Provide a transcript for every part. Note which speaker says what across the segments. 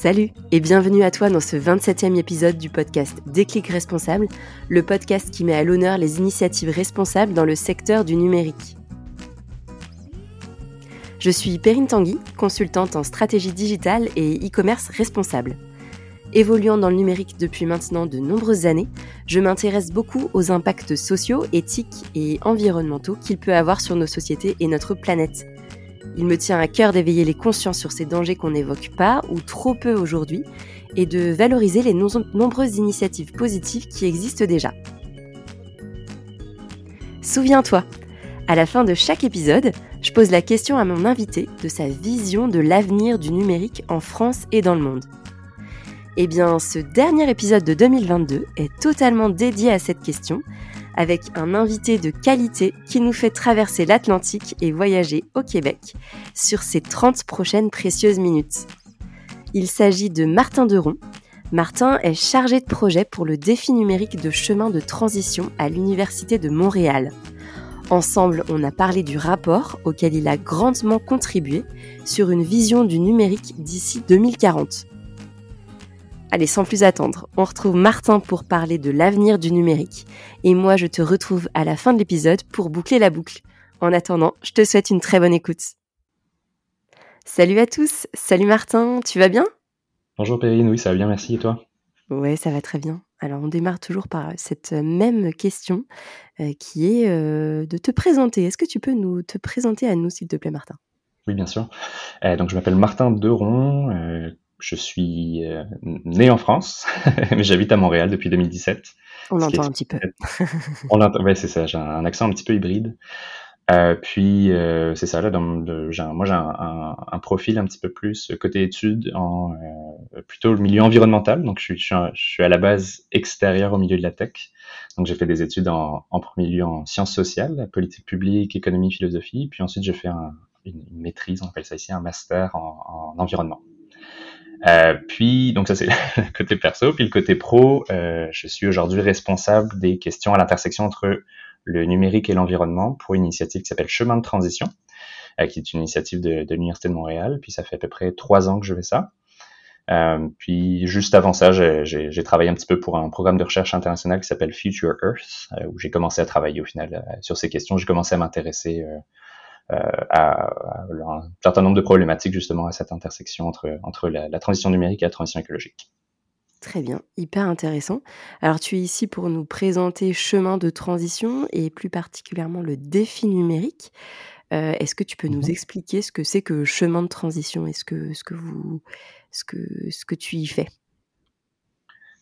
Speaker 1: Salut et bienvenue à toi dans ce 27e épisode du podcast Déclic Responsable, le podcast qui met à l'honneur les initiatives responsables dans le secteur du numérique. Je suis Perrine Tanguy, consultante en stratégie digitale et e-commerce responsable. Évoluant dans le numérique depuis maintenant de nombreuses années, je m'intéresse beaucoup aux impacts sociaux, éthiques et environnementaux qu'il peut avoir sur nos sociétés et notre planète. Il me tient à cœur d'éveiller les consciences sur ces dangers qu'on n'évoque pas ou trop peu aujourd'hui et de valoriser les nombreuses initiatives positives qui existent déjà. Souviens-toi, à la fin de chaque épisode, je pose la question à mon invité de sa vision de l'avenir du numérique en France et dans le monde. Eh bien, ce dernier épisode de 2022 est totalement dédié à cette question, avec un invité de qualité qui nous fait traverser l'Atlantique et voyager au Québec sur ces 30 prochaines précieuses minutes. Il s'agit de Martin Deron. Martin est chargé de projet pour le défi numérique de chemin de transition à l'Université de Montréal. Ensemble, on a parlé du rapport auquel il a grandement contribué sur une vision du numérique d'ici 2040. Allez, sans plus attendre, on retrouve Martin pour parler de l'avenir du numérique. Et moi, je te retrouve à la fin de l'épisode pour boucler la boucle. En attendant, je te souhaite une très bonne écoute. Salut à tous, salut Martin, tu vas bien?
Speaker 2: Bonjour Perrine, oui ça va bien, merci, et toi?
Speaker 1: Ouais, ça va très bien. Alors on démarre toujours par cette même question euh, qui est euh, de te présenter. Est-ce que tu peux nous te présenter à nous, s'il te plaît, Martin?
Speaker 2: Oui, bien sûr. Euh, donc je m'appelle Martin Deron je suis euh, né en France, mais j'habite à Montréal depuis 2017.
Speaker 1: On l'entend un petit peu.
Speaker 2: On l'entend, ouais, c'est ça. J'ai un accent un petit peu hybride. Euh, puis euh, c'est ça là. Dans, moi, j'ai un, un, profil un petit peu plus côté études, en euh, plutôt le milieu environnemental. Donc, je suis, je suis, à la base extérieure au milieu de la tech. Donc, j'ai fait des études en, en premier lieu en sciences sociales, politique publique, économie, philosophie. Puis ensuite, j'ai fait un, une, une, maîtrise, on appelle ça ici, un master en, en environnement. Euh, puis, donc ça c'est le côté perso. Puis le côté pro, euh, je suis aujourd'hui responsable des questions à l'intersection entre le numérique et l'environnement pour une initiative qui s'appelle Chemin de transition, euh, qui est une initiative de, de l'Université de Montréal. Puis ça fait à peu près trois ans que je fais ça. Euh, puis juste avant ça, j'ai travaillé un petit peu pour un programme de recherche international qui s'appelle Future Earth, euh, où j'ai commencé à travailler au final sur ces questions. J'ai commencé à m'intéresser euh, à, un certain nombre de problématiques justement à cette intersection entre, entre la, transition numérique et la transition écologique.
Speaker 1: Très bien, hyper intéressant. Alors tu es ici pour nous présenter chemin de transition et plus particulièrement le défi numérique. Euh, est-ce que tu peux nous mhm. expliquer ce que c'est que chemin de transition Est-ce que, ce que vous, ce que, ce que tu y fais?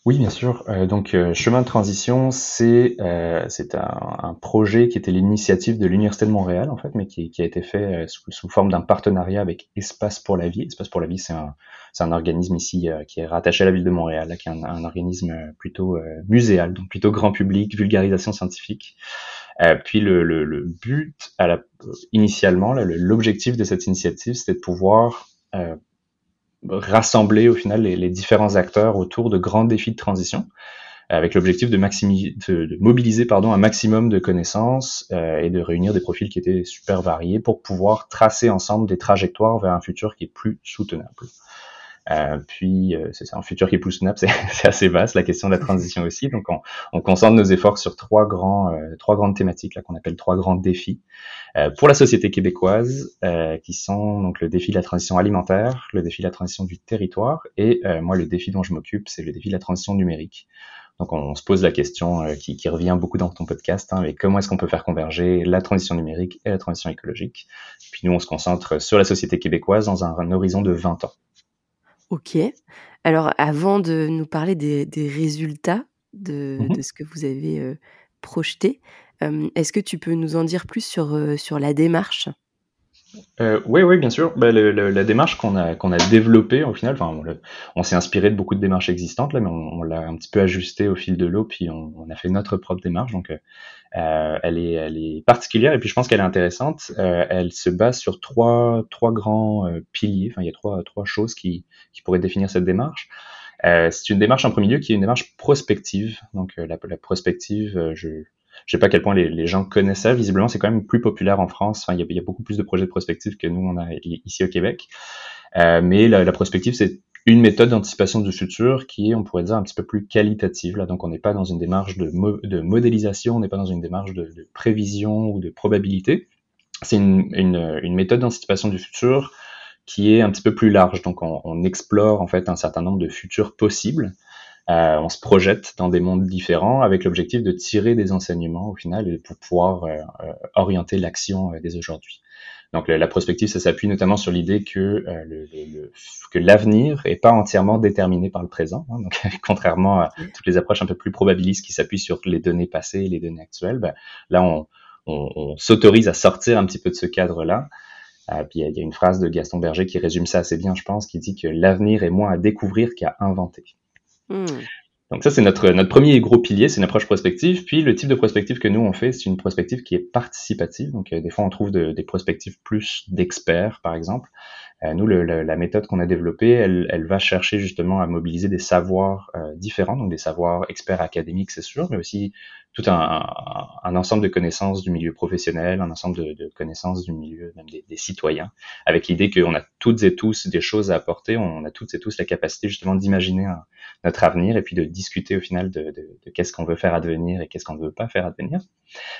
Speaker 2: Oui, bien sûr. Euh, donc, euh, Chemin de transition, c'est euh, un, un, projet qui était l'initiative de l'Université de Montréal, en fait, mais qui, qui a été fait euh, sous, sous, forme d'un partenariat avec Espace pour la vie. Espace pour la vie, c'est un, un organisme ici qui est rattaché à la ville de Montréal, là, qui est un, un organisme plutôt muséal, donc plutôt grand public, vulgarisation scientifique. puis le, le, le, but, à la, initialement, l'objectif de cette initiative, c'était de pouvoir rassembler au final les, différents acteurs autour de grands défis de transition avec l'objectif de, de, de, mobiliser pardon, un maximum de connaissances euh, et de réunir des profils qui étaient super variés pour pouvoir tracer ensemble des trajectoires vers un futur qui est plus soutenable. Euh, puis, euh, c'est un futur qui plus snap, c'est assez vaste, la question de la transition aussi. Donc, on, on concentre nos efforts sur trois, grands, euh, trois grandes thématiques là qu'on appelle trois grands défis euh, pour la société québécoise, qui sont donc le défi de la transition alimentaire, le défi de la transition du territoire, et moi, le défi dont je m'occupe, c'est le défi de la transition numérique. Donc, on, se pose la question qui, qui, revient beaucoup dans ton podcast, hein, mais comment est-ce qu'on peut faire converger la transition numérique et la transition écologique? Puis nous, on se concentre sur la société québécoise dans un horizon de 20 ans.
Speaker 1: OK. Alors avant de nous parler des des résultats de mmh de ce que vous avez, projeté, est-ce que tu peux nous en dire plus sur, sur la démarche?
Speaker 2: Euh, oui, oui, bien sûr. Bah, le, la démarche qu'on a qu'on a développée au final, enfin, on, s'est inspiré de beaucoup de démarches existantes là, mais on, l'a un petit peu ajusté au fil de l'eau, puis on, on, a fait notre propre démarche. Donc, euh, euh, elle est elle est particulière et puis je pense qu'elle est intéressante. Euh, elle se base sur trois trois grands euh, piliers. Enfin, il y a trois trois choses qui qui pourraient définir cette démarche. c'est une démarche en premier lieu qui est une démarche prospective. Donc, la, la prospective, je je sais pas à quel point les, gens connaissent ça. Visiblement, c'est quand même plus populaire en France. Enfin, il y a, beaucoup plus de projets de prospective que nous on a ici au Québec. Euh, mais la, prospective, c'est une méthode d'anticipation du futur qui est, on pourrait dire, un petit peu plus qualitative. Là, donc, on n'est pas dans une démarche de, modélisation, on n'est pas dans une démarche de, prévision ou de probabilité. C'est une, méthode d'anticipation du futur qui est un petit peu plus large. Donc, on, on explore en fait un certain nombre de futurs possibles. Euh, on se projette dans des mondes différents avec l'objectif de tirer des enseignements au final et pour pouvoir euh, euh, orienter l'action dès aujourd'hui. Donc la prospective, ça s'appuie notamment sur l'idée que euh, le, le, que l'avenir est pas entièrement déterminé par le présent. Hein. donc contrairement à toutes les approches un peu plus probabilistes qui s'appuient sur les données passées et les données actuelles, ben, là on, on, on s'autorise à sortir un petit peu de ce cadre-là. Euh, puis il y, a une phrase de Gaston Berger qui résume ça assez bien, je pense, qui dit que l'avenir est moins à découvrir qu'à inventer. Hmm. Donc ça, c'est notre, notre premier gros pilier, c'est une approche prospective. Puis le type de prospective que nous, on fait, c'est une prospective qui est participative. Donc euh, des fois, on trouve des prospectives plus d'experts, par exemple. Euh, nous, la méthode qu'on a développée, elle, elle, va chercher justement à mobiliser des savoirs euh, différents, donc des savoirs experts académiques, c'est sûr, mais aussi tout un, un, ensemble de connaissances du milieu professionnel, un ensemble de, de connaissances du milieu même des, des citoyens, avec l'idée qu'on a toutes et tous des choses à apporter, on a toutes et tous la capacité justement d'imaginer notre avenir et puis de discuter au final de, de, de qu'est-ce qu'on veut faire advenir et qu'est-ce qu'on ne veut pas faire advenir.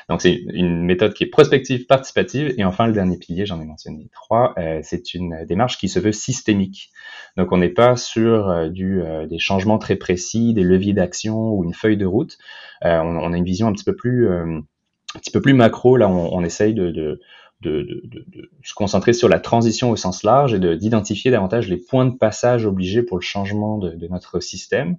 Speaker 2: Donc c'est une méthode qui est prospective, participative, et enfin le dernier pilier, j'en ai mentionné trois, euh, c'est une démarche qui se veut systémique. Donc on n'est pas sur euh, du, euh, des changements très précis, des leviers d'action ou une feuille de route. On, on, a une vision un petit peu plus, un petit peu plus macro. Là, on, on essaye de, de de, de, de, se concentrer sur la transition au sens large et d'identifier davantage les points de passage obligés pour le changement de, notre système.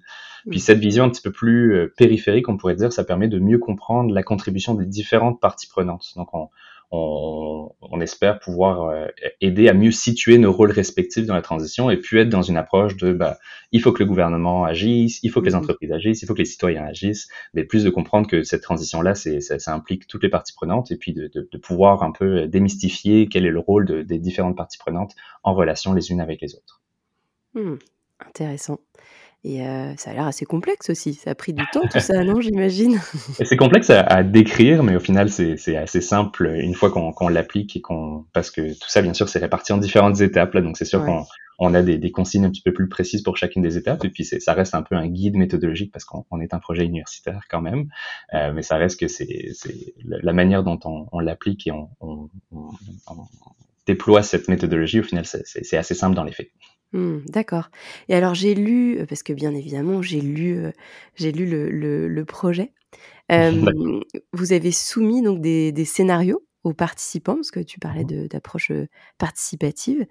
Speaker 2: Puis cette vision un petit peu plus périphérique, on pourrait dire, ça permet de mieux comprendre la contribution des différentes parties prenantes. Donc on, on, on, espère pouvoir euh, aider à mieux situer nos rôles respectifs dans la transition et puis être dans une approche de bah, il faut que le gouvernement agisse, il faut que les mhm. entreprises agissent, il faut que les citoyens agissent, mais plus de comprendre que cette transition-là, ça, ça implique toutes les parties prenantes et puis de, de, de pouvoir un peu démystifier quel est le rôle de, des différentes parties prenantes en relation les unes avec les autres.
Speaker 1: Hmm, intéressant. Et euh, ça a l'air assez complexe aussi. Ça a pris du temps tout ça, non, j'imagine?
Speaker 2: C'est complexe à, à, décrire, mais au final, c'est assez simple une fois qu'on l'applique et qu'on. Parce que tout ça, bien sûr, c'est réparti en différentes étapes. Là, donc, c'est sûr qu'on on a des, des, consignes un petit peu plus précises pour chacune des étapes. Et puis, ça reste un peu un guide méthodologique parce qu'on est un projet universitaire quand même. Euh, mais ça reste que c'est la manière dont on, on l'applique et on, on, déploie cette méthodologie. Au final, c'est assez simple dans les faits.
Speaker 1: Mmh, d'accord. Et alors j'ai lu, parce que bien évidemment j'ai lu, j'ai lu le, le, le projet. vous avez soumis donc des, des, scénarios aux participants, parce que tu parlais mmh. d'approche participative.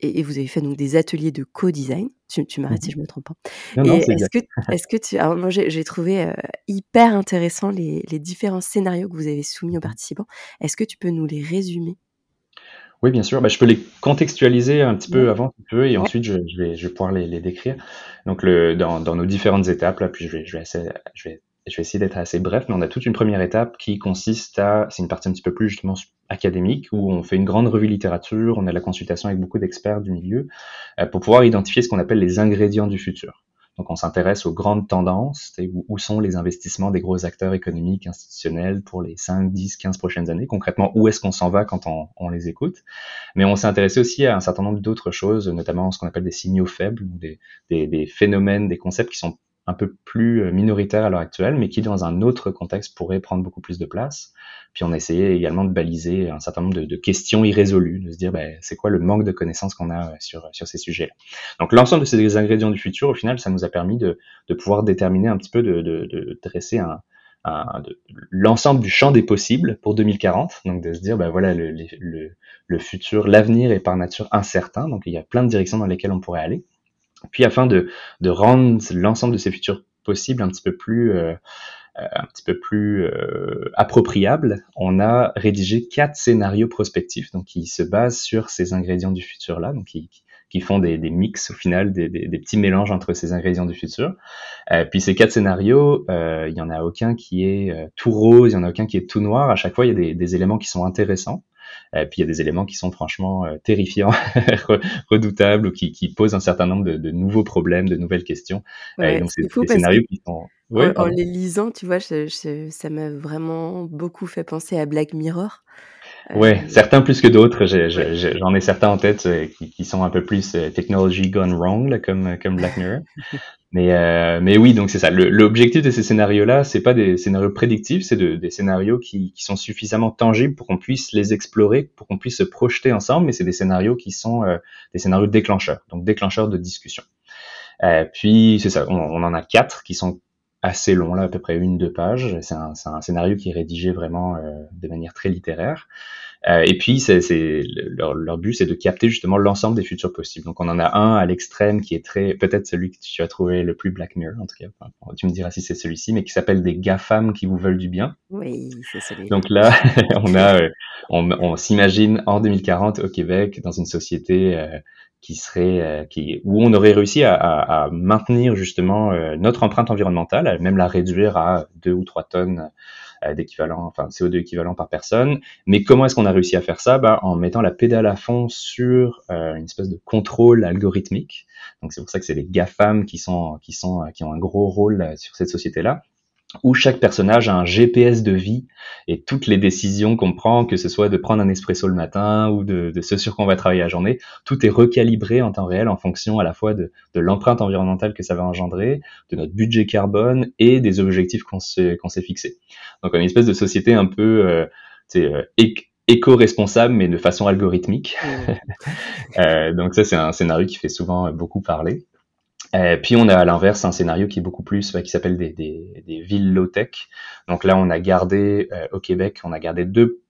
Speaker 1: Et, et, vous avez fait donc des ateliers de co-design. Tu, tu m'arrêtes si mmh je me trompe pas. Est-ce que, est-ce que tu, alors moi j'ai trouvé hyper intéressant les, les différents scénarios que vous avez soumis aux participants. Est-ce que tu peux nous les résumer?
Speaker 2: Oui, bien sûr. Bah, je peux les contextualiser un petit peu avant, un peu, et ensuite je, je, vais, je vais pouvoir les, les décrire. Donc, le, dans, dans, nos différentes étapes, là, puis je vais, je vais, essayer, je vais, je vais essayer d'être assez bref, mais on a toute une première étape qui consiste à, c'est une partie un petit peu plus justement académique, où on fait une grande revue littérature, on a la consultation avec beaucoup d'experts du milieu, euh, pour pouvoir identifier ce qu'on appelle les ingrédients du futur. Donc on s'intéresse aux grandes tendances, où, sont les investissements des gros acteurs économiques, institutionnels pour les 5, 10, 15 prochaines années. Concrètement, où est-ce qu'on s'en va quand on, les écoute? Mais on s'est intéressé aussi à un certain nombre d'autres choses, notamment ce qu'on appelle des signaux faibles, des phénomènes, des concepts qui sont un peu plus euh, minoritaire à l'heure actuelle, mais qui dans un autre contexte pourrait prendre beaucoup plus de place. Puis on a essayé également de baliser un certain nombre de, questions irrésolues, de se dire ben, c'est quoi le manque de connaissances qu'on a euh, sur, sur ces sujets-là. Donc l'ensemble de ces ingrédients du futur, au final, ça nous a permis de, de pouvoir déterminer un petit peu, de, de, dresser un, l'ensemble du champ des possibles pour 2040. Donc de se dire, ben voilà, le, le, le futur, l'avenir est par nature incertain. Donc il y a plein de directions dans lesquelles on pourrait aller. Puis afin de, de rendre l'ensemble de ces futurs possibles un petit peu plus euh, euh, un petit peu plus euh, appropriable, on a rédigé quatre scénarios prospectifs, donc qui se basent sur ces ingrédients du futur là, donc qui, qui font des, des mix au final, des, des, petits mélanges entre ces ingrédients du futur. Euh, puis ces quatre scénarios, euh, il y en a aucun qui est euh, tout rose, il y en a aucun qui est tout noir. À chaque fois, il y a des éléments qui sont intéressants. Euh, puis il y a des éléments qui sont franchement euh, terrifiants, redoutables, ou qui, qui, posent un certain nombre de, de nouveaux problèmes, de nouvelles questions.
Speaker 1: Ouais, donc c'est des scénarios qui sont... Ouais, en, en, les lisant, tu vois, je, je, ça m'a vraiment beaucoup fait penser à Black Mirror.
Speaker 2: Ouais, certains plus que d'autres. J'en ai, certains en tête qui, sont un peu plus technology gone wrong, comme, comme Black Mirror. Mais, euh, mais oui, donc c'est ça. L'objectif de ces scénarios-là, c'est pas des scénarios prédictifs, c'est de, des scénarios qui, qui, sont suffisamment tangibles pour qu'on puisse les explorer, pour qu'on puisse se projeter ensemble. Mais c'est des scénarios qui sont euh, des scénarios déclencheurs, donc déclencheurs de discussion. Euh, puis c'est ça, on, on, en a quatre qui sont assez longs là, à peu près une deux pages. C'est un, un, scénario qui est rédigé vraiment euh, de manière très littéraire. Euh, et puis, c'est, leur, leur, but, c'est de capter justement l'ensemble des futurs possibles. Donc, on en a un à l'extrême qui est très, peut-être celui que tu as trouvé le plus Black Mirror, en tout cas. tu me diras si c'est celui-ci, mais qui s'appelle des GAFAM qui vous veulent du bien.
Speaker 1: Oui, c'est celui
Speaker 2: Donc là, on a, euh, on, on s'imagine en 2040 au Québec dans une société euh, qui serait, qui, où on aurait réussi à, à, à maintenir justement notre empreinte environnementale, même la réduire à deux ou trois tonnes euh, d'équivalent, enfin CO2 équivalent par personne. Mais comment est-ce qu'on a réussi à faire ça? Bah, En mettant la pédale à fond sur euh, une espèce de contrôle algorithmique. Donc c'est pour ça que c'est les GAFAM qui sont qui sont qui ont un gros rôle sur cette société-là où chaque personnage a un GPS de vie et toutes les décisions qu'on prend, que ce soit de prendre un espresso le matin ou de, de ce sur quoi on va travailler la journée, tout est recalibré en temps réel en fonction à la fois de, de l'empreinte environnementale que ça va engendrer, de notre budget carbone et des objectifs qu'on s'est qu'on s'est fixés. Donc une espèce de société un peu euh, euh éco-responsable mais de façon algorithmique. Mmh. euh, donc ça c'est un scénario qui fait souvent beaucoup parler. Euh, puis on a à l'inverse un scénario qui est beaucoup plus, qui s'appelle des, des, des, villes low-tech. Donc là, on a gardé euh, au Québec, on a gardé deux,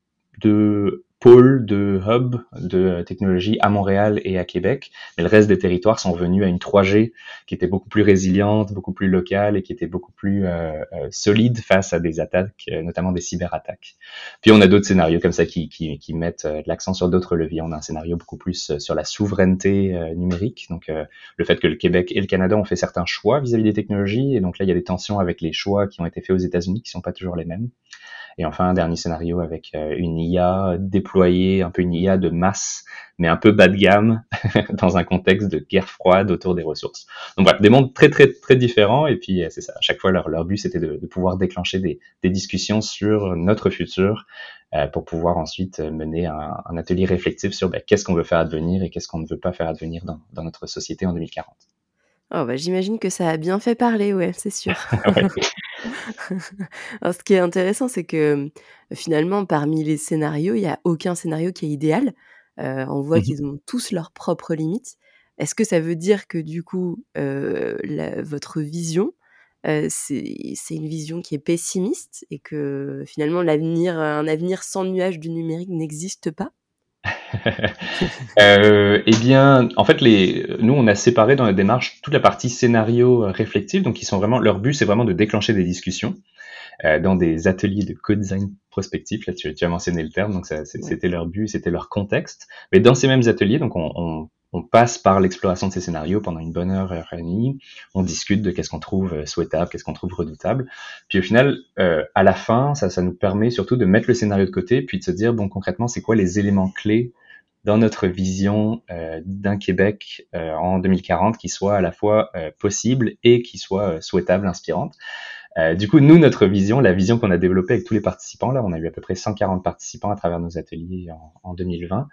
Speaker 2: deux pôles de hub de technologie à Montréal et à Québec, mais le reste des territoires sont venus à une 3G qui était beaucoup plus résiliente, beaucoup plus locale et qui était beaucoup plus euh, euh solide face à des attaques, euh, notamment des cyberattaques. Puis on a d'autres scénarios comme ça qui, qui, qui mettent l'accent sur d'autres leviers. On a un scénario beaucoup plus sur la souveraineté numérique, donc le fait que le Québec et le Canada ont fait certains choix vis-à-vis -vis des technologies, et donc là il y a des tensions avec les choix qui ont été faits aux États-Unis qui sont pas toujours les mêmes. Et enfin, un dernier scénario avec une IA déployée, un peu une IA de masse, mais un peu bas de gamme, dans un contexte de guerre froide autour des ressources. Donc voilà, des mondes très très très différents. Et puis euh, c'est ça, à chaque fois leur, leur but c'était de, de, pouvoir déclencher des, des, discussions sur notre futur euh, pour pouvoir ensuite mener un, un atelier réflexif sur ben, qu'est-ce qu'on veut faire advenir et qu'est-ce qu'on ne veut pas faire advenir dans, dans notre société en 2040.
Speaker 1: Oh bah, j'imagine que ça a bien fait parler, ouais, c'est sûr. Alors ce qui est intéressant, c'est que, finalement, parmi les scénarios, il y a aucun scénario qui est idéal. Heu, on voit mmh qu'ils ont tous leurs propres limites. Est-ce que ça veut dire que du coup, la votre vision, c'est une vision qui est pessimiste et que finalement l'avenir un avenir sans nuage du numérique n'existe pas?
Speaker 2: euh, eh bien, en fait, les, nous, on a séparé dans la démarche toute la partie scénario euh, réflective. Donc, ils sont vraiment, leur but, c'est vraiment de déclencher des discussions euh, dans des ateliers de co-design prospectif. Là, tu, tu, as mentionné le terme, donc c'était leur but, c'était leur contexte. Mais dans ces mêmes ateliers, donc on, on on passe par l'exploration de ces scénarios pendant une bonne heure, et demie. On discute de qu'est-ce qu'on trouve euh, souhaitable, qu'est-ce qu'on trouve redoutable. Puis au final, euh, à la fin, ça, ça nous permet surtout de mettre le scénario de côté, puis de se dire, bon, concrètement, c'est quoi les éléments clés dans notre vision euh, d'un Québec euh, en 2040 qui soit à la fois euh, possible et qui soit souhaitable, inspirante. Euh, du coup, nous, notre vision, la vision qu'on a développée avec tous les participants, là, on a eu à peu près 140 participants à travers nos ateliers en, en 2020.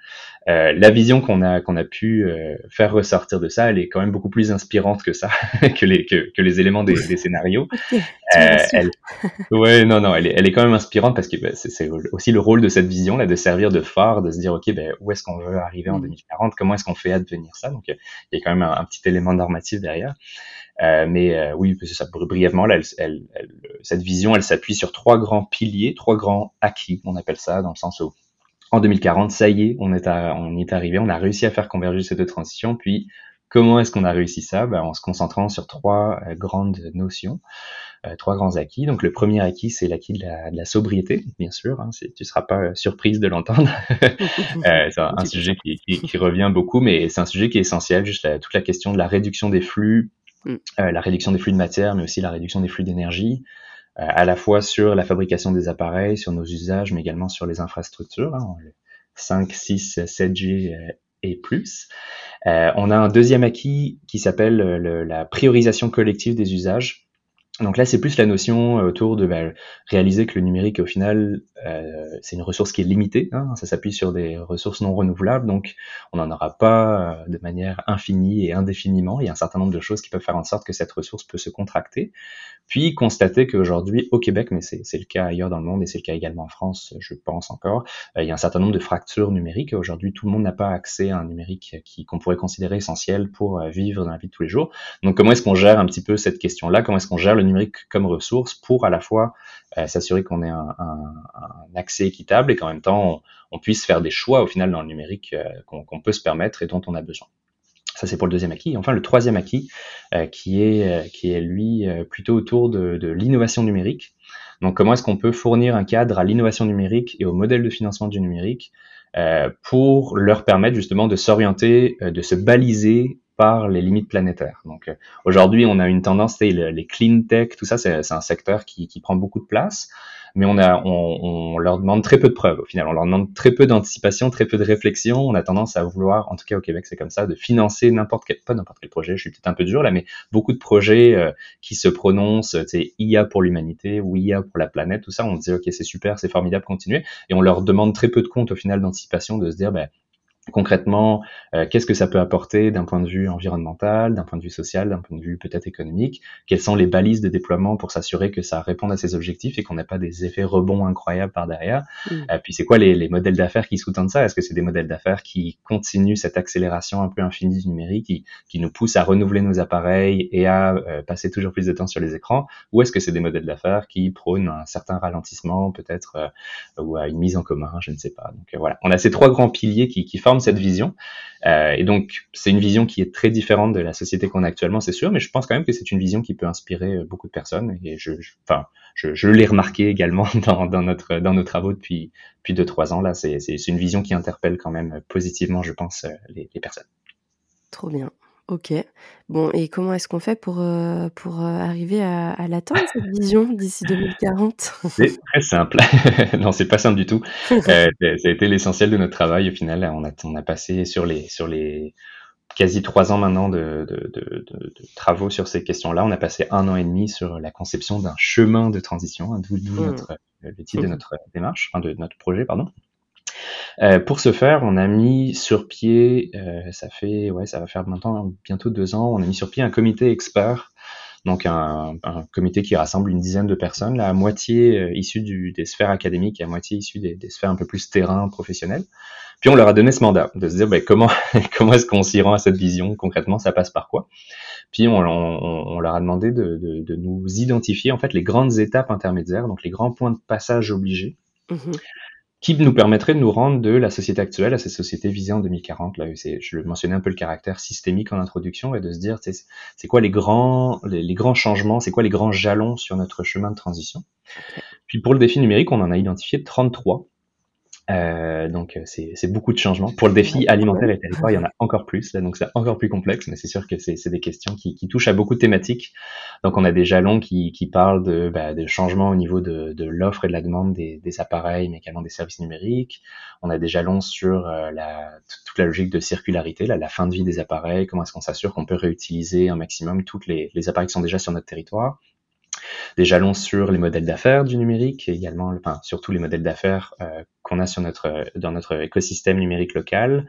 Speaker 2: Euh, la vision qu'on a qu'on a pu euh, faire ressortir de ça, elle est quand même beaucoup plus inspirante que ça, que les que, que, les éléments des, des scénarios.
Speaker 1: Okay, euh, elle,
Speaker 2: ouais, non, non, elle est, elle est quand même inspirante parce que bah, c'est aussi le rôle de cette vision là, de servir de phare, de se dire ok, ben où est-ce qu'on veut arriver en 2040, mm. comment est-ce qu'on fait advenir ça? Donc il y a quand même un, un petit élément normatif derrière. Euh, mais euh, oui, c'est ça, brièvement, là, elle, elle, cette vision, elle s'appuie sur trois grands piliers, trois grands acquis, on appelle ça, dans le sens où en 2040, ça y est, on, est à, on y est arrivé, on a réussi à faire converger ces deux transitions. Puis, comment est-ce qu'on a réussi ça? Ben, En se concentrant sur trois euh, grandes notions, euh, trois grands acquis. Donc, le premier acquis, c'est l'acquis de la, de la, sobriété, bien sûr. Hein, tu seras pas surprise de l'entendre. c'est un, un sujet qui, qui, qui, revient beaucoup, mais c'est un sujet qui est essentiel, juste la, toute la question de la réduction des flux Mm. Euh, la réduction des flux de matière, mais aussi la réduction des flux d'énergie, euh, à la fois sur la fabrication des appareils, sur nos usages, mais également sur les infrastructures, hein, 5, 6, 7G et plus. Euh, on a un deuxième acquis qui s'appelle la priorisation collective des usages. Donc là, c'est plus la notion euh, autour de bah, réaliser que le numérique, au final, euh, c'est une ressource qui est limitée. Hein, ça s'appuie sur des ressources non renouvelables, donc on n'en aura pas euh, de manière infinie et indéfiniment. Il y a un certain nombre de choses qui peuvent faire en sorte que cette ressource peut se contracter. Puis constater qu'aujourd'hui, au Québec, mais c'est le cas ailleurs dans le monde et c'est le cas également en France, je pense encore, il y a un certain nombre de fractures numériques. Aujourd'hui, tout le monde n'a pas accès à un numérique qu'on pourrait considérer essentiel pour vivre dans la vie de tous les jours. Donc comment est-ce qu'on gère un petit peu cette question-là? Comment est-ce qu'on gère le numérique comme ressource pour à la fois euh, s'assurer qu'on ait un, accès équitable et qu'en même temps on, puisse faire des choix au final dans le numérique euh, qu'on peut se permettre et dont on a besoin? Ça, c'est pour le deuxième acquis. enfin, le troisième acquis, euh, qui, est, qui est, lui, plutôt autour de, de l'innovation numérique. Donc, comment est-ce qu'on peut fournir un cadre à l'innovation numérique et au modèle de financement du numérique pour leur permettre justement de s'orienter, de se baliser par les limites planétaires. Donc euh, aujourd'hui, on a une tendance, les, les clean tech, tout ça, c'est un secteur qui, qui, prend beaucoup de place, mais on, a, on, on, leur demande très peu de preuves au final. On leur demande très peu d'anticipation, très peu de réflexion. On a tendance à vouloir, en tout cas au Québec, c'est comme ça, de financer n'importe quel, pas n'importe quel projet. Je suis peut-être un peu dur là, mais beaucoup de projets euh, qui se prononcent, c'est IA pour l'humanité ou IA pour la planète, tout ça. On dit ok, c'est super, c'est formidable, continuez. Et on leur demande très peu de compte au final d'anticipation, de se dire, ben, concrètement, euh, qu'est-ce que ça peut apporter d'un point de vue environnemental, d'un point de vue social, d'un point de vue peut-être économique? Quelles sont les balises de déploiement pour s'assurer que ça réponde à ces objectifs et qu'on n'a pas des effets rebonds incroyables par derrière? Mm. euh, Puis c'est quoi les, les modèles d'affaires qui sous-tendent ça? Est-ce que c'est des modèles d'affaires qui continuent cette accélération un peu infinie du numérique, qui, qui nous poussent à renouveler nos appareils et à euh, passer toujours plus de temps sur les écrans? Ou est-ce que c'est des modèles d'affaires qui prônent un certain ralentissement peut-être ou à une mise en commun? Je ne sais pas. Donc voilà, on a ces trois grands piliers qui, qui forment cette vision. Euh, et donc, c'est une vision qui est très différente de la société qu'on a actuellement, c'est sûr, mais je pense quand même que c'est une vision qui peut inspirer euh, beaucoup de personnes. Et je, enfin, je, l'ai remarqué également dans, notre, dans nos travaux depuis, depuis deux, trois ans. Là, c'est une vision qui interpelle quand même positivement, je pense, euh, les personnes.
Speaker 1: Trop bien. OK. Bon et comment est-ce qu'on fait pour, euh, pour, euh, arriver à l'atteindre cette vision d'ici 2040?
Speaker 2: C'est très simple. Non, c'est pas simple du tout. Euh, ça a été l'essentiel de notre travail au final. On a on a passé sur les sur les quasi trois ans maintenant de de de de travaux sur ces questions-là. On a passé un an et demi sur la conception d'un chemin de transition, hein, d'où mmh. notre le titre de mmh. notre démarche, enfin de notre projet, pardon. Euh, pour ce faire, on a mis sur pied, euh, ça fait, ouais, ça va faire maintenant bientôt deux ans, on a mis sur pied un comité expert, donc un, comité qui rassemble une dizaine de personnes, là, à moitié euh, des sphères académiques et à moitié issues des, sphères un peu plus terrain professionnel. Puis on leur a donné ce mandat de se dire ben, comment comment est-ce qu'on s'y rend à cette vision? Concrètement, ça passe par quoi? Puis on, leur a demandé de, de, de, nous identifier en fait les grandes étapes intermédiaires, donc les grands points de passage obligés. Mmh qui nous permettrait de nous rendre de la société actuelle à cette société visée en 2040. Là, je mentionnais un peu le caractère systémique en introduction et de se dire, c'est quoi les grands, les, grands changements, c'est quoi les grands jalons sur notre chemin de transition? Puis pour le défi numérique, on en a identifié 33. Euh, donc c'est beaucoup de changements. Pour le défi alimentaire et territoire, il y en a encore plus, là, donc c'est encore plus complexe, mais c'est sûr que c'est des questions qui, qui, touchent à beaucoup de thématiques. Donc on a des jalons qui, qui parlent de, bah, de changements au niveau de, de l'offre et de la demande des, des, appareils, mais également des services numériques. On a des jalons sur euh, la, toute la logique de circularité, là, la fin de vie des appareils, comment est-ce qu'on s'assure qu'on peut réutiliser un maximum toutes les, les appareils qui sont déjà sur notre territoire des jalons sur les modèles d'affaires du numérique, et également, enfin, surtout les modèles d'affaires euh, qu'on a sur notre, dans notre écosystème numérique local,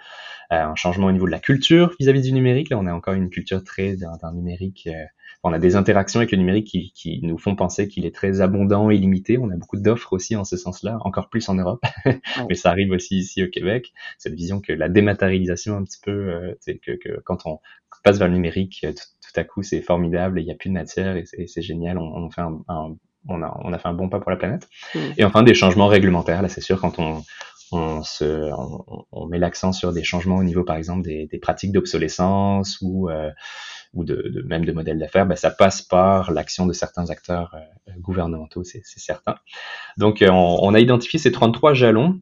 Speaker 2: euh, un changement au niveau de la culture vis-à-vis du numérique. Là, on a encore une culture très d'un numérique. Euh, on a des interactions avec le numérique qui, qui nous font penser qu'il est très abondant et limité. On a beaucoup d'offres aussi en ce sens-là, encore plus en Europe, mais ça arrive aussi ici au Québec. Cette vision que la dématérialisation un petit peu, c'est que, que, quand on passe vers le numérique, tout à coup, c'est formidable, il n'y a plus de matière et c'est génial, on, fait un, on, a, on a fait un bon pas pour la planète. Mm. Et enfin, des changements réglementaires, là, c'est sûr, quand on, on, se, on, met l'accent sur des changements au niveau, par exemple, des, des pratiques d'obsolescence ou, euh, ou de, de, même de modèles d'affaires, ben, ça passe par l'action de certains acteurs euh, gouvernementaux, c'est certain. Donc, euh, on, on, a identifié ces 33 jalons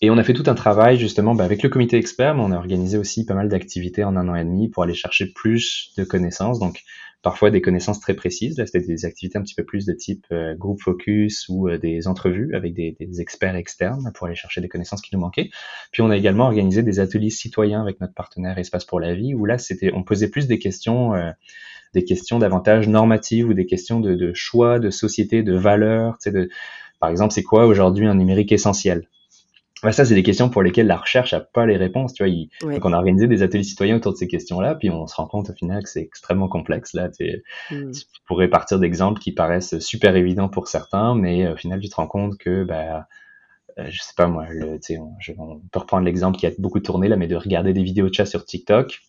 Speaker 2: et on a fait tout un travail justement bah, avec le comité expert, mais on a organisé aussi pas mal d'activités en un an et demi pour aller chercher plus de connaissances. Donc parfois des connaissances très précises. Là, c'était des activités un petit peu plus de type euh, groupe focus ou euh, des entrevues avec des, des, experts externes pour aller chercher des connaissances qui nous manquaient. Puis on a également organisé des ateliers citoyens avec notre partenaire Espace pour la vie, où là, c'était, on posait plus des questions. Euh, des questions davantage normatives ou des questions de, de choix, de société, de valeurs. De, par exemple, c'est quoi aujourd'hui un numérique essentiel? Ça, c'est des questions pour lesquelles la recherche n'a pas les réponses. Tu vois, Donc, on a organisé des ateliers citoyens autour de ces questions-là, puis on se rend compte au final que c'est extrêmement complexe. Là, mmh. tu pourrais partir d'exemples qui paraissent super évidents pour certains, mais au final, tu te rends compte que bah, euh, je sais pas moi, le, on, je, on peut reprendre l'exemple qui a beaucoup tourné là, mais de regarder des vidéos de chat sur TikTok.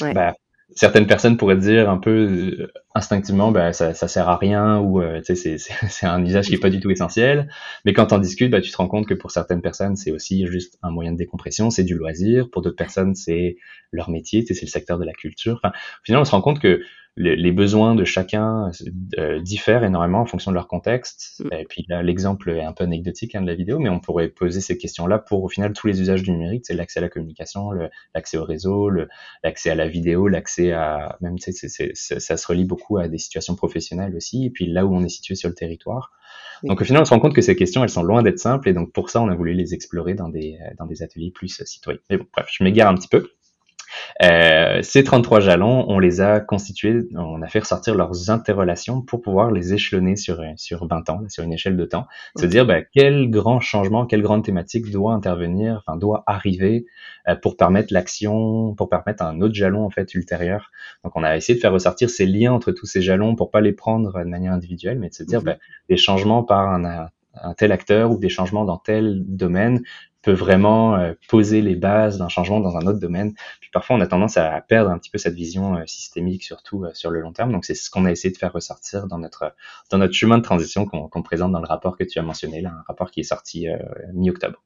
Speaker 2: Ouais. Bah, certaines personnes pourraient dire un peu euh, instinctivement, bah, ça, ça sert à rien ou euh, c'est, c'est un usage qui est pas du tout essentiel. Mais quand on discutes, bah, tu te rends compte que pour certaines personnes, c'est aussi juste un moyen de décompression, c'est du loisir. Pour d'autres personnes, c'est leur métier, c'est le secteur de la culture. Enfin, finalement, on se rend compte que les, besoins de chacun euh, diffèrent énormément en fonction de leur contexte. Mm. Et puis là, l'exemple est un peu anecdotique hein, de la vidéo, mais on pourrait poser ces questions-là pour au final tous les usages du numérique, c'est l'accès à la communication, l'accès au réseau, l'accès à la vidéo, l'accès à même tu sais, ça se relie beaucoup à des situations professionnelles aussi, et puis là où on est situé sur le territoire. Donc au final, on se rend compte que ces questions, elles sont loin d'être simples, et donc pour ça, on a voulu les explorer dans des dans des ateliers plus citoyens. Mais bon, bref, je m'égare un petit peu. Euh, ces 33 jalons, on les a constitués, on a fait ressortir leurs interrelations pour pouvoir les échelonner sur, sur 20 ans, sur une échelle de temps. Se dire ben, quel grand changement, quelle grande thématique doit intervenir, enfin doit arriver euh, pour permettre l'action, pour permettre un autre jalon en fait ultérieur. Donc on a essayé de faire ressortir ces liens entre tous ces jalons pour pas les prendre de manière individuelle, mais de se dire ben, des changements par un, un tel acteur ou des changements dans tel domaine peut vraiment euh, poser les bases d'un changement dans un autre domaine. Puis parfois, on a tendance à perdre un petit peu cette vision euh, systémique, surtout euh, sur le long terme. Donc, c'est ce qu'on a essayé de faire ressortir dans notre dans notre chemin de transition qu'on présente dans le rapport que tu as mentionné, là, un rapport qui est sorti mi-octobre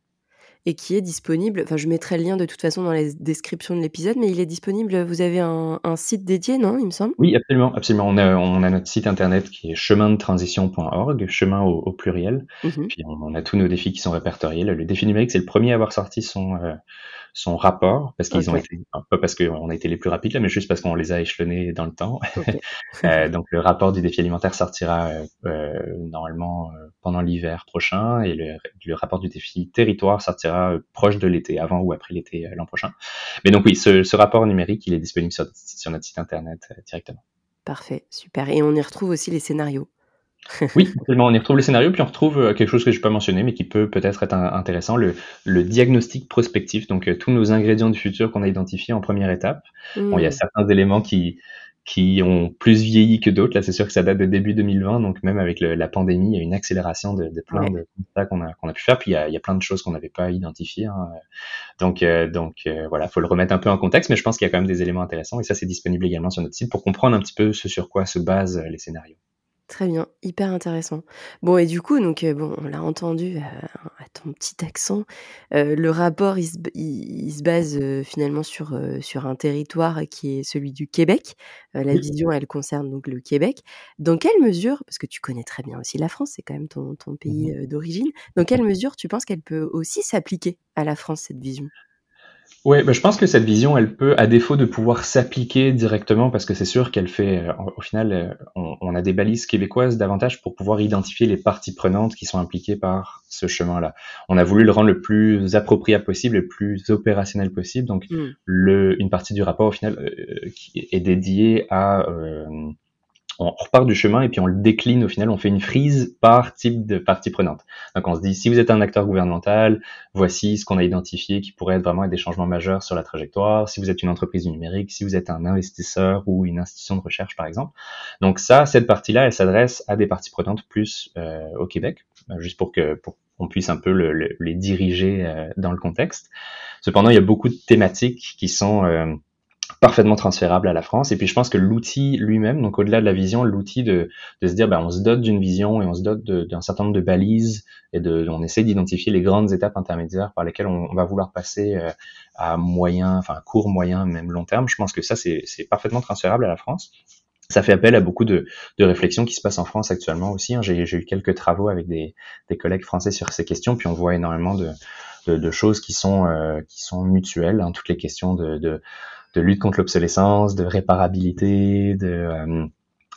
Speaker 1: et qui est disponible. Enfin, je mettrai le lien de toute façon dans la description de l'épisode, mais il est disponible. Vous avez un, site dédié, non Il me semble?
Speaker 2: Oui, absolument, absolument. On a, on a notre site internet qui est chemindetransition.org, chemin au, pluriel. Mmh Puis on, a tous nos défis qui sont répertoriés. Le, défi numérique, c'est le premier à avoir sorti son euh, son rapport, parce qu'ils ont été, pas parce qu'on a été les plus rapides là, mais juste parce qu'on les a échelonnés dans le temps. euh, donc le rapport du défi alimentaire sortira euh, euh normalement euh, pendant l'hiver prochain et le, le, rapport du défi territoire sortira proche de l'été, avant ou après l'été l'an prochain. Mais donc oui, ce, ce, rapport numérique, il est disponible sur, sur notre site internet directement.
Speaker 1: Parfait, super. Et on y retrouve aussi les scénarios
Speaker 2: oui, on y retrouve le scénario, puis on retrouve euh, quelque chose que je n'ai pas mentionné, mais qui peut peut-être être intéressant, le, diagnostic prospectif, donc euh, tous nos ingrédients du futur qu'on a identifiés en première étape. Bon, il y a certains éléments qui, qui ont plus vieilli que d'autres. Là, c'est sûr que ça date de début 2020, donc même avec la pandémie, il y a une accélération de, de plein de ça qu'on a, qu'on a pu faire. Puis il y a, il y a plein de choses qu'on n'avait pas identifiées. Hein. Donc, euh, donc voilà, faut le remettre un peu en contexte, mais je pense qu'il y a quand même des éléments intéressants. Et ça, c'est disponible également sur notre site pour comprendre un petit peu ce sur quoi se basent les scénarios.
Speaker 1: Très bien, hyper intéressant. Bon et du coup donc, bon, on l'a entendu, à ton petit accent, le rapport il se base, finalement sur, sur un territoire qui est celui du Québec. la vision elle concerne donc le Québec. Dans quelle mesure, parce que tu connais très bien aussi la France, c'est quand même ton ton mmh pays, d'origine, dans quelle mesure tu penses qu'elle peut aussi s'appliquer à la France cette vision?
Speaker 2: Oui, bah, je pense que cette vision, elle peut, à défaut de pouvoir s'appliquer directement, parce que c'est sûr qu'elle fait, euh, au final, euh, on, on, a des balises québécoises davantage pour pouvoir identifier les parties prenantes qui sont impliquées par ce chemin-là. On a voulu le rendre le plus appropriable possible, le plus opérationnel possible. Donc, mmh. le, une partie du rapport, au final, euh, qui est dédiée à on repart du chemin et puis on le décline au final, on fait une frise par type de partie prenante. Donc on se dit, si vous êtes un acteur gouvernemental, voici ce qu'on a identifié qui pourrait être vraiment des changements majeurs sur la trajectoire. Si vous êtes une entreprise numérique, si vous êtes un investisseur ou une institution de recherche par exemple. Donc ça, cette partie-là, elle s'adresse à des parties prenantes plus euh, au Québec, euh, juste pour que pour qu'on puisse un peu les diriger euh, dans le contexte. Cependant, il y a beaucoup de thématiques qui sont parfaitement transférable à la France. Et puis je pense que l'outil lui-même, donc au-delà de la vision, l'outil de, de se dire, ben, on se dote d'une vision et on se dote d'un certain nombre de balises et de, on essaie d'identifier les grandes étapes intermédiaires par lesquelles on, va vouloir passer euh, à moyen, enfin court, moyen, même long terme. Je pense que ça, c'est parfaitement transférable à la France. Ça fait appel à beaucoup de, de réflexions qui se passent en France actuellement aussi. Hein. J'ai eu quelques travaux avec des, des collègues français sur ces questions, puis on voit énormément de, de, de choses qui sont, euh, qui sont mutuelles. Hein. Toutes les questions de, de lutte contre l'obsolescence, de réparabilité, de, euh,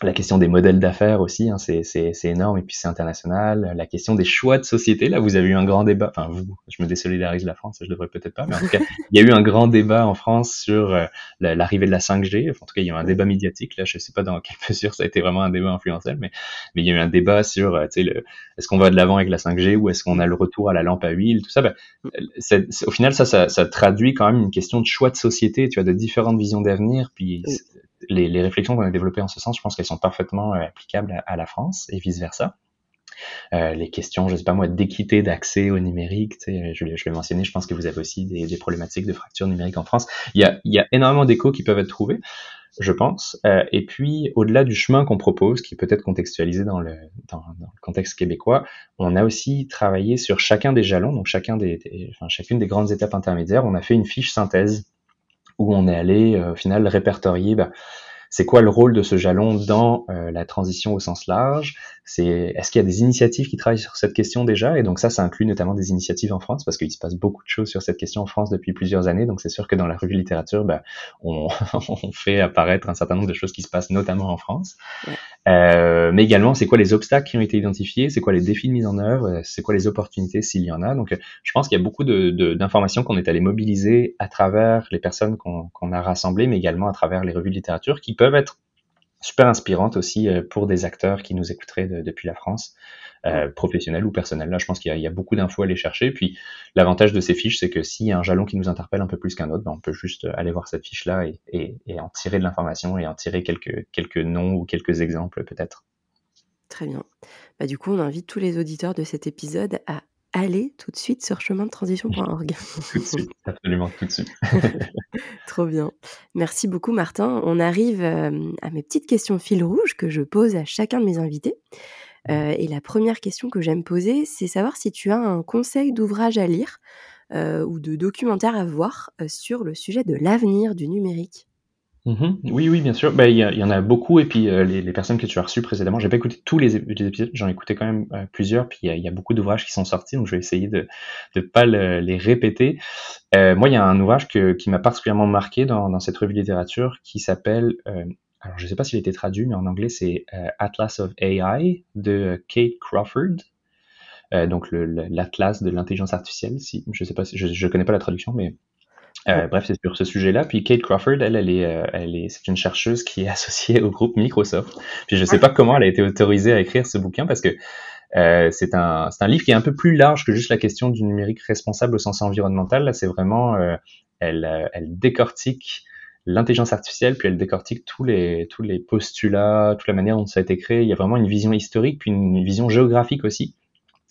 Speaker 2: la question des modèles d'affaires aussi, hein, c'est énorme et puis c'est international. La question des choix de société, là, vous avez eu un grand débat. Enfin, vous, je me désolidarise de la France, je devrais peut-être pas, mais en tout cas, il y a eu un grand débat en France sur euh, l'arrivée de la 5G. en tout cas, il y a eu un débat médiatique. Là, je sais pas dans quelle mesure ça a été vraiment un débat influentiel, mais mais il y a eu un débat sur, euh, tu sais, est-ce qu'on va de l'avant avec la 5G ou est-ce qu'on a le retour à la lampe à huile, tout ça. Ben, au final, ça, ça, ça, traduit quand même une question de choix de société. Tu as de différentes visions d'avenir, puis les, les, réflexions qu'on a développées en ce sens, je pense qu'elles sont parfaitement euh, applicables à, la France et vice versa. Euh, les questions, je sais pas moi, d'équité d'accès au numérique, tu sais, je, je l'ai mentionné, je pense que vous avez aussi des, des, problématiques de fracture numérique en France. Il y a, il y a énormément d'échos qui peuvent être trouvés, je pense. Euh, et puis, au-delà du chemin qu'on propose, qui peut être contextualisé dans le, dans, le contexte québécois, on a aussi travaillé sur chacun des jalons, donc chacun des enfin, chacune des grandes étapes intermédiaires. On a fait une fiche synthèse où on est allé euh, au final répertorier bah, c'est quoi le rôle de ce jalon dans euh, la transition au sens large? C'est est-ce qu'il y a des initiatives qui travaillent sur cette question déjà? Et donc ça, ça inclut notamment des initiatives en France parce qu'il se passe beaucoup de choses sur cette question en France depuis plusieurs années. Donc c'est sûr que dans la revue littérature, bah, on, on, fait apparaître un certain nombre de choses qui se passent notamment en France. Euh, mais également, c'est quoi les obstacles qui ont été identifiés? C'est quoi les défis de mise en œuvre? C'est quoi les opportunités s'il y en a? Donc je pense qu'il y a beaucoup d'informations de, qu'on est allé mobiliser à travers les personnes qu'on a rassemblées, mais également à travers les revues de littérature qui peuvent être super inspirantes aussi euh, pour des acteurs qui nous écouteraient depuis la France, euh, professionnels ou personnels. Là, je pense qu'il y, a beaucoup d'infos à aller chercher. Puis l'avantage de ces fiches, c'est que s'il y a un jalon qui nous interpelle un peu plus qu'un autre, ben, on peut juste aller voir cette fiche-là et, en tirer de l'information et en tirer quelques, quelques noms ou quelques exemples peut-être.
Speaker 1: Très bien. Bah, du coup, on invite tous les auditeurs de cet épisode à aller tout de suite sur chemin de transition.org.
Speaker 2: tout de suite, absolument tout de suite.
Speaker 1: Trop bien. Merci beaucoup Martin. On arrive euh, à mes petites questions fil rouge que je pose à chacun de mes invités. Euh, et la première question que j'aime poser, c'est savoir si tu as un conseil d'ouvrage à lire euh, ou de documentaire à voir sur le sujet de l'avenir du numérique.
Speaker 2: Mmh oui, oui, bien sûr. Bah, il y, en a beaucoup et puis euh, les, personnes que tu as reçues précédemment, j'ai pas écouté tous les, épisodes, j'en ai écouté quand même euh, plusieurs. Puis il y a, beaucoup d'ouvrages qui sont sortis, donc je vais essayer de de pas les répéter. Euh, moi, il y a un ouvrage qui m'a particulièrement marqué dans, dans cette revue littérature qui s'appelle, euh, alors je sais pas s'il a été traduit, mais en anglais c'est Atlas of AI de Kate Crawford. donc l'atlas de l'intelligence artificielle. Si je sais pas, si, je, je connais pas la traduction, mais euh, bref, c'est sur ce sujet-là. Puis Kate Crawford, elle, elle est, euh, elle est, c'est une chercheuse qui est associée au groupe Microsoft. Puis je sais pas comment elle a été autorisée à écrire ce bouquin parce que euh, c'est un, livre qui est un peu plus large que juste la question du numérique responsable au sens environnemental. Là, c'est vraiment, euh, elle, elle décortique l'intelligence artificielle, puis elle décortique tous les, tous les postulats, toute la manière dont ça a été créé. Il y a vraiment une vision historique, puis une vision géographique aussi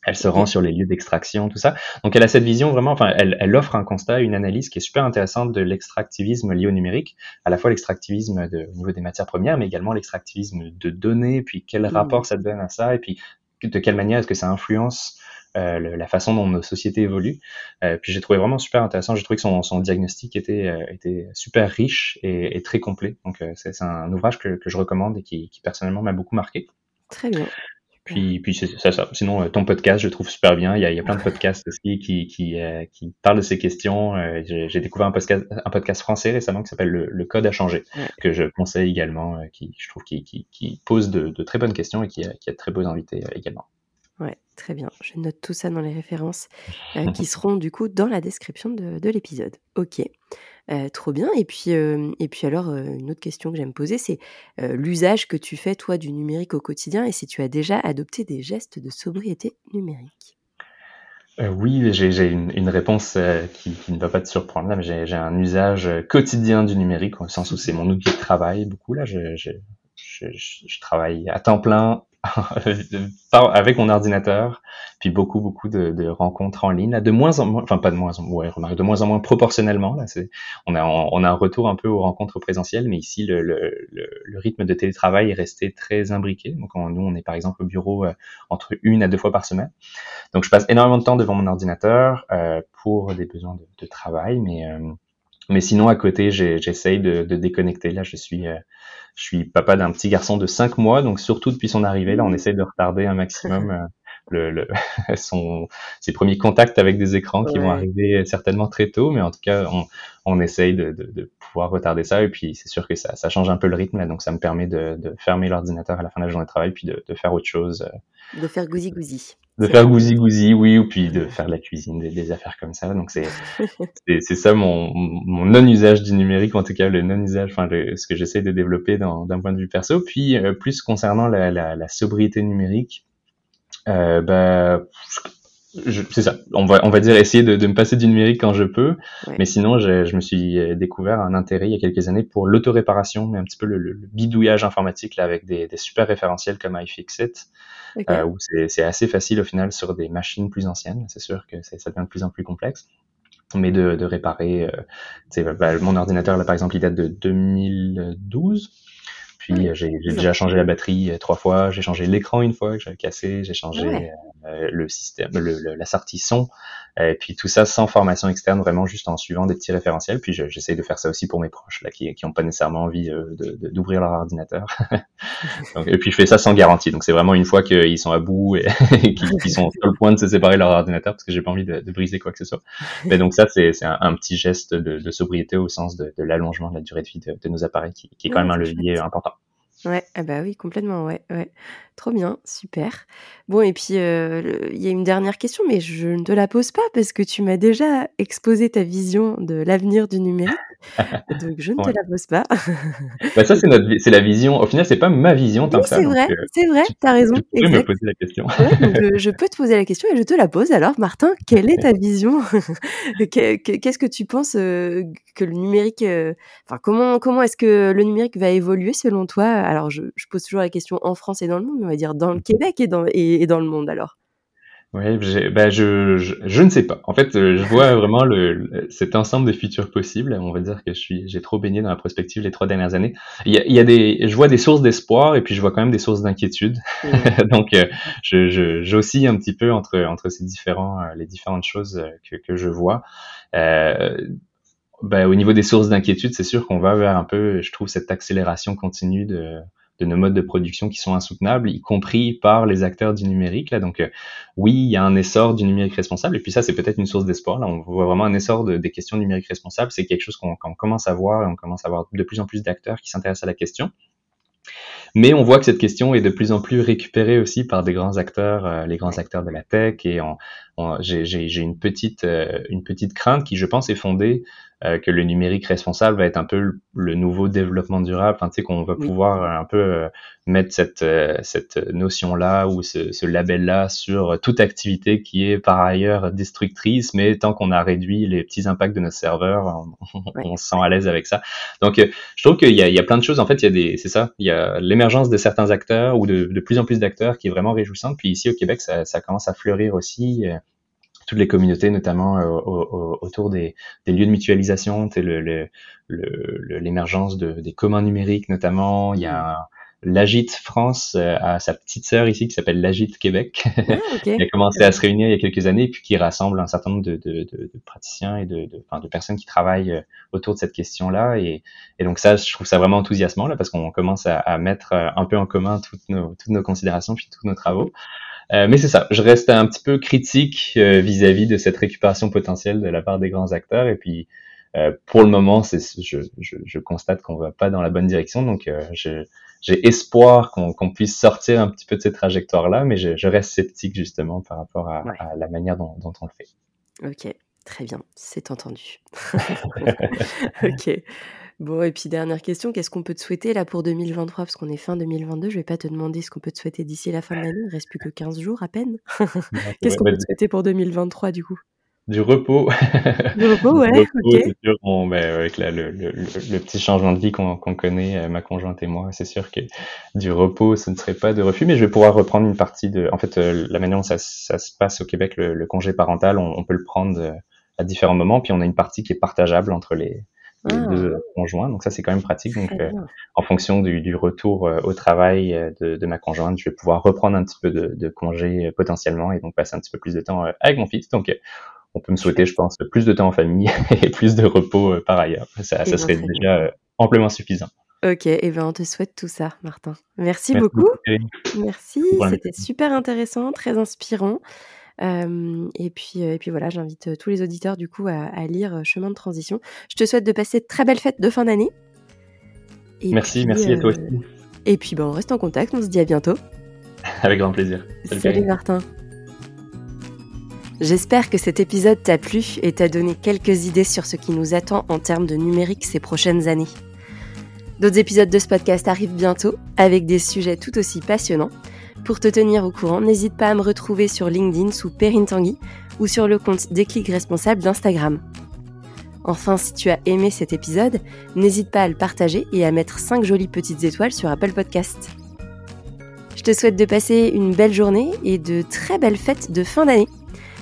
Speaker 2: elle se rend sur les lieux d'extraction, tout ça. Donc elle a cette vision vraiment, enfin, elle, elle, offre un constat, une analyse qui est super intéressante de l'extractivisme lié au numérique, à la fois l'extractivisme au niveau des matières premières, mais également l'extractivisme de données, puis quel mmh. rapport ça donne à ça, et puis de quelle manière est-ce que ça influence euh, la façon dont nos sociétés évoluent. Euh, puis j'ai trouvé vraiment super intéressant. J'ai trouvé que son, son diagnostic était, euh, était super riche et, et très complet. Donc euh, c'est un ouvrage que, que, je recommande et qui, qui personnellement m'a beaucoup marqué.
Speaker 1: Très bien.
Speaker 2: Puis, puis c'est ça, ça. Sinon, euh, ton podcast, je trouve super bien. Il y a, il y a plein de podcasts aussi qui, qui, euh, qui parlent de ces questions. Euh, j'ai découvert un podcast, un podcast français récemment qui s'appelle le, le, Code à changer, que je conseille également, qui je trouve qui, qui, qui pose de, de, très bonnes questions et qui a, qui a de très beaux invités également.
Speaker 1: Ouais, très bien. Je note tout ça dans les références qui seront du coup dans la description de, de l'épisode. Ok. Euh, trop bien. Et puis, euh, et puis alors, euh, une autre question que j'aime poser, c'est l'usage que tu fais, toi, du numérique au quotidien et si tu as déjà adopté des gestes de sobriété numérique.
Speaker 2: oui, j'ai une, une, réponse qui, qui, ne va pas te surprendre là, mais j'ai un usage quotidien du numérique, au sens où c'est mon outil de travail. Beaucoup là, je, je, je, je travaille à temps plein avec mon ordinateur, puis beaucoup beaucoup de, de, rencontres en ligne, de moins en moins, enfin pas de moins en moins, ouais, de moins en moins proportionnellement. Là, c'est, on a on a un retour un peu aux rencontres présentielles, mais ici le, le, le, rythme de télétravail est resté très imbriqué. Donc nous on est par exemple au bureau euh, entre une à deux fois par semaine. Donc je passe énormément de temps devant mon ordinateur euh, pour des besoins de, de travail, mais euh, mais sinon, à côté, j'essaye de, de, déconnecter. Là, je suis, euh, je suis papa d'un petit garçon de 5 mois, donc surtout depuis son arrivée, là, on essaye de retarder un maximum le, le son, ses premiers contacts avec des écrans qui vont arriver certainement très tôt, mais en tout cas, on, on essaye de, de, de pouvoir retarder ça. Et puis, c'est sûr que ça, ça change un peu le rythme, donc ça me permet de, de fermer l'ordinateur à la fin de la journée de travail, puis de, de faire autre chose.
Speaker 1: De faire gousi-gousi.
Speaker 2: De faire gousi-gousi, oui, ou puis de faire de la cuisine, des, des affaires comme ça. Donc, c'est c'est ça mon, mon non-usage du numérique, en tout cas, le non-usage, enfin, ce que j'essaie de développer d'un point de vue perso. Puis, euh, plus concernant la, la, la sobriété numérique, euh, bah, c'est ça. On va, on va dire essayer de, de, me passer du numérique quand je peux. Mais sinon, je, je, me suis découvert un intérêt il y a quelques années pour l'autoréparation, mais un petit peu le, le, bidouillage informatique là, avec des, des, super référentiels comme iFixit, euh, où c'est assez facile au final sur des machines plus anciennes. C'est sûr que ça devient de plus en plus complexe. Mais de, de réparer, euh, bah, mon ordinateur là par exemple, il date de 2012. Puis j'ai déjà changé la batterie euh, trois fois, j'ai changé l'écran une fois que j'avais cassé, j'ai changé euh, le système, le, la sortie son, et puis tout ça sans formation externe, vraiment juste en suivant des petits référentiels. Puis j'essaie de faire ça aussi pour mes proches là qui qui ont pas nécessairement envie euh, d'ouvrir leur ordinateur. et puis je fais ça sans garantie, donc c'est vraiment une fois qu'ils sont à bout et, qu'ils sont sur le point de se séparer de leur ordinateur parce que j'ai pas envie de, de, briser quoi que ce soit. Mais donc ça c'est un, un, petit geste de, de, sobriété au sens de, l'allongement de la durée de vie de, nos appareils qui, qui est quand même un levier important.
Speaker 1: Ouais, ah bah oui, complètement, ouais, ouais. Trop bien, super. Bon, et puis, euh, il y a une dernière question, mais je ne te la pose pas parce que tu m'as déjà exposé ta vision de l'avenir du numérique. donc, je ne te la pose pas.
Speaker 2: bah, ça, c'est, notre, c'est la vision. Au final, c'est pas ma vision tant
Speaker 1: que
Speaker 2: ça.
Speaker 1: C'est vrai, euh, c'est vrai, tu as raison.
Speaker 2: Tu peux me poser la question.
Speaker 1: Euh, je peux te poser la question et je te la pose. Alors, Martin, quelle est ta vision? Qu'est-ce que tu penses que le numérique. Enfin, comment, comment est-ce que le numérique va évoluer selon toi? Alors, je, je, pose toujours la question en France et dans le monde, on va dire dans le Québec et dans, et, dans le monde alors?
Speaker 2: Oui, bah je, je, je, ne sais pas. En fait, euh, je vois vraiment le, cet ensemble de futurs possibles. On va dire que je suis, j'ai trop baigné dans la prospective les trois dernières années. Il y a, il y a des, je vois des sources d'espoir et puis je vois quand même des sources d'inquiétude. Mmh. Donc, euh, je, je, j'oscille un petit peu entre entre ces différents, euh, les différentes choses que, que je vois. Euh, ben, au niveau des sources d'inquiétude, c'est sûr qu'on va vers un peu, je trouve, cette accélération continue de, de nos modes de production qui sont insoutenables, y compris par les acteurs du numérique. Là. Donc euh, oui, il y a un essor du numérique responsable, et puis ça, c'est peut-être une source d'espoir. Là, on voit vraiment un essor de, des questions numériques responsables. C'est quelque chose qu'on commence à voir, et on commence à voir de plus en plus d'acteurs qui s'intéressent à la question. Mais on voit que cette question est de plus en plus récupérée aussi par des grands acteurs, euh, les grands acteurs de la tech. Et j'ai une petite, euh, une petite crainte qui, je pense, est fondée euh, que le numérique responsable va être un peu le, nouveau développement durable. Enfin, tu sais, qu'on va pouvoir un peu mettre cette, cette notion-là ou ce, ce label-là sur toute activité qui est par ailleurs destructrice, mais tant qu'on a réduit les petits impacts de nos serveurs, on, se sent à l'aise avec ça. Donc, je trouve qu'il y y a plein de choses. En fait, il y a des, c'est ça, il y a l'émergence de certains acteurs ou de, de, plus en plus d'acteurs qui est vraiment réjouissante. Puis ici au Québec, ça, ça commence à fleurir aussi toutes les communautés, notamment euh, autour des, des, lieux de mutualisation, l'émergence le, l'émergence de, des communs numériques notamment. Il y a l'Agite France euh, a sa petite sœur ici qui s'appelle l'Agite Québec, ah, qui a commencé à se réunir il y a quelques années, puis qui rassemble un certain nombre de, de, de, de praticiens et de, de, personnes qui travaillent euh, autour de cette question-là. Et, et, donc ça, je trouve ça vraiment enthousiasmant là, parce qu'on commence à, à, mettre un peu en commun toutes nos, toutes nos considérations puis tous nos travaux. Euh, mais c'est ça, je reste un petit peu critique euh, vis-à-vis de cette récupération potentielle de la part des grands acteurs. Et puis, euh, pour le moment, c'est, je, je, je, constate qu'on va pas dans la bonne direction. Donc, j'ai espoir qu'on puisse sortir un petit peu de cette trajectoire-là, mais je, je, reste sceptique justement par rapport à, à la manière dont, dont, on le fait.
Speaker 1: Ok, très bien, c'est entendu. ok. Bon, et puis dernière question, qu'est-ce qu'on peut te souhaiter là pour 2023 Parce qu'on est fin 2022, je vais pas te demander ce qu'on peut te souhaiter d'ici la fin de l'année, il ne reste plus que 15 jours à peine. qu'est-ce qu'on peut te souhaiter pour 2023 du coup?
Speaker 2: du repos.
Speaker 1: Du repos, ouais.
Speaker 2: c'est sûr. Bon, ben, avec la, le, le, le, petit changement de vie qu'on connaît, euh, ma conjointe et moi, c'est sûr que du repos, ce ne serait pas de refus, mais je vais pouvoir reprendre une partie de. En fait, euh, la manière dont ça, ça se passe au Québec, le, congé parental, on, on, peut le prendre euh, à différents moments, puis on a une partie qui est partageable entre les, les ah. deux conjoints. Donc ça, c'est quand même pratique. Donc, euh, en fonction du, du retour euh, au travail euh, de, de, ma conjointe, je vais pouvoir reprendre un petit peu de, de congé potentiellement et donc passer un petit peu plus de temps avec mon fils. Donc, on peut me souhaiter, je pense, plus de temps en famille et plus de repos par ailleurs. Ça, ça serait déjà amplement suffisant.
Speaker 1: Ok, et ben on te souhaite tout ça, Martin. Merci, beaucoup. Merci, c'était super intéressant, très inspirant. et, puis, et puis voilà, j'invite tous les auditeurs du coup à, lire Chemin de transition. Je te souhaite de passer de très belles fêtes de fin d'année.
Speaker 2: merci, merci à toi aussi.
Speaker 1: Et puis ben, on reste en contact, on se dit à bientôt.
Speaker 2: Avec grand plaisir.
Speaker 1: Salut Martin. J'espère que cet épisode t'a plu et t'a donné quelques idées sur ce qui nous attend en termes de numérique ces prochaines années. D'autres épisodes de ce podcast arrivent bientôt avec des sujets tout aussi passionnants. Pour te tenir au courant, n'hésite pas à me retrouver sur LinkedIn sous Perrine Tanguy ou sur le compte Déclic Responsable d'Instagram. Enfin, si tu as aimé cet épisode, n'hésite pas à le partager et à mettre 5 jolies petites étoiles sur Apple Podcast. Je te souhaite de passer une belle journée et de très belles fêtes de fin d'année.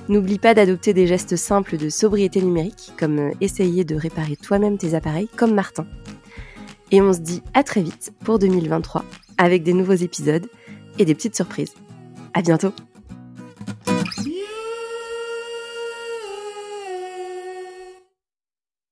Speaker 1: N'oublie pas d'adopter des gestes simples de sobriété numérique, comme euh, essayer de réparer toi-même tes appareils, comme Martin. Et on se dit à très vite pour 2023, avec des nouveaux épisodes et des petites surprises. À bientôt!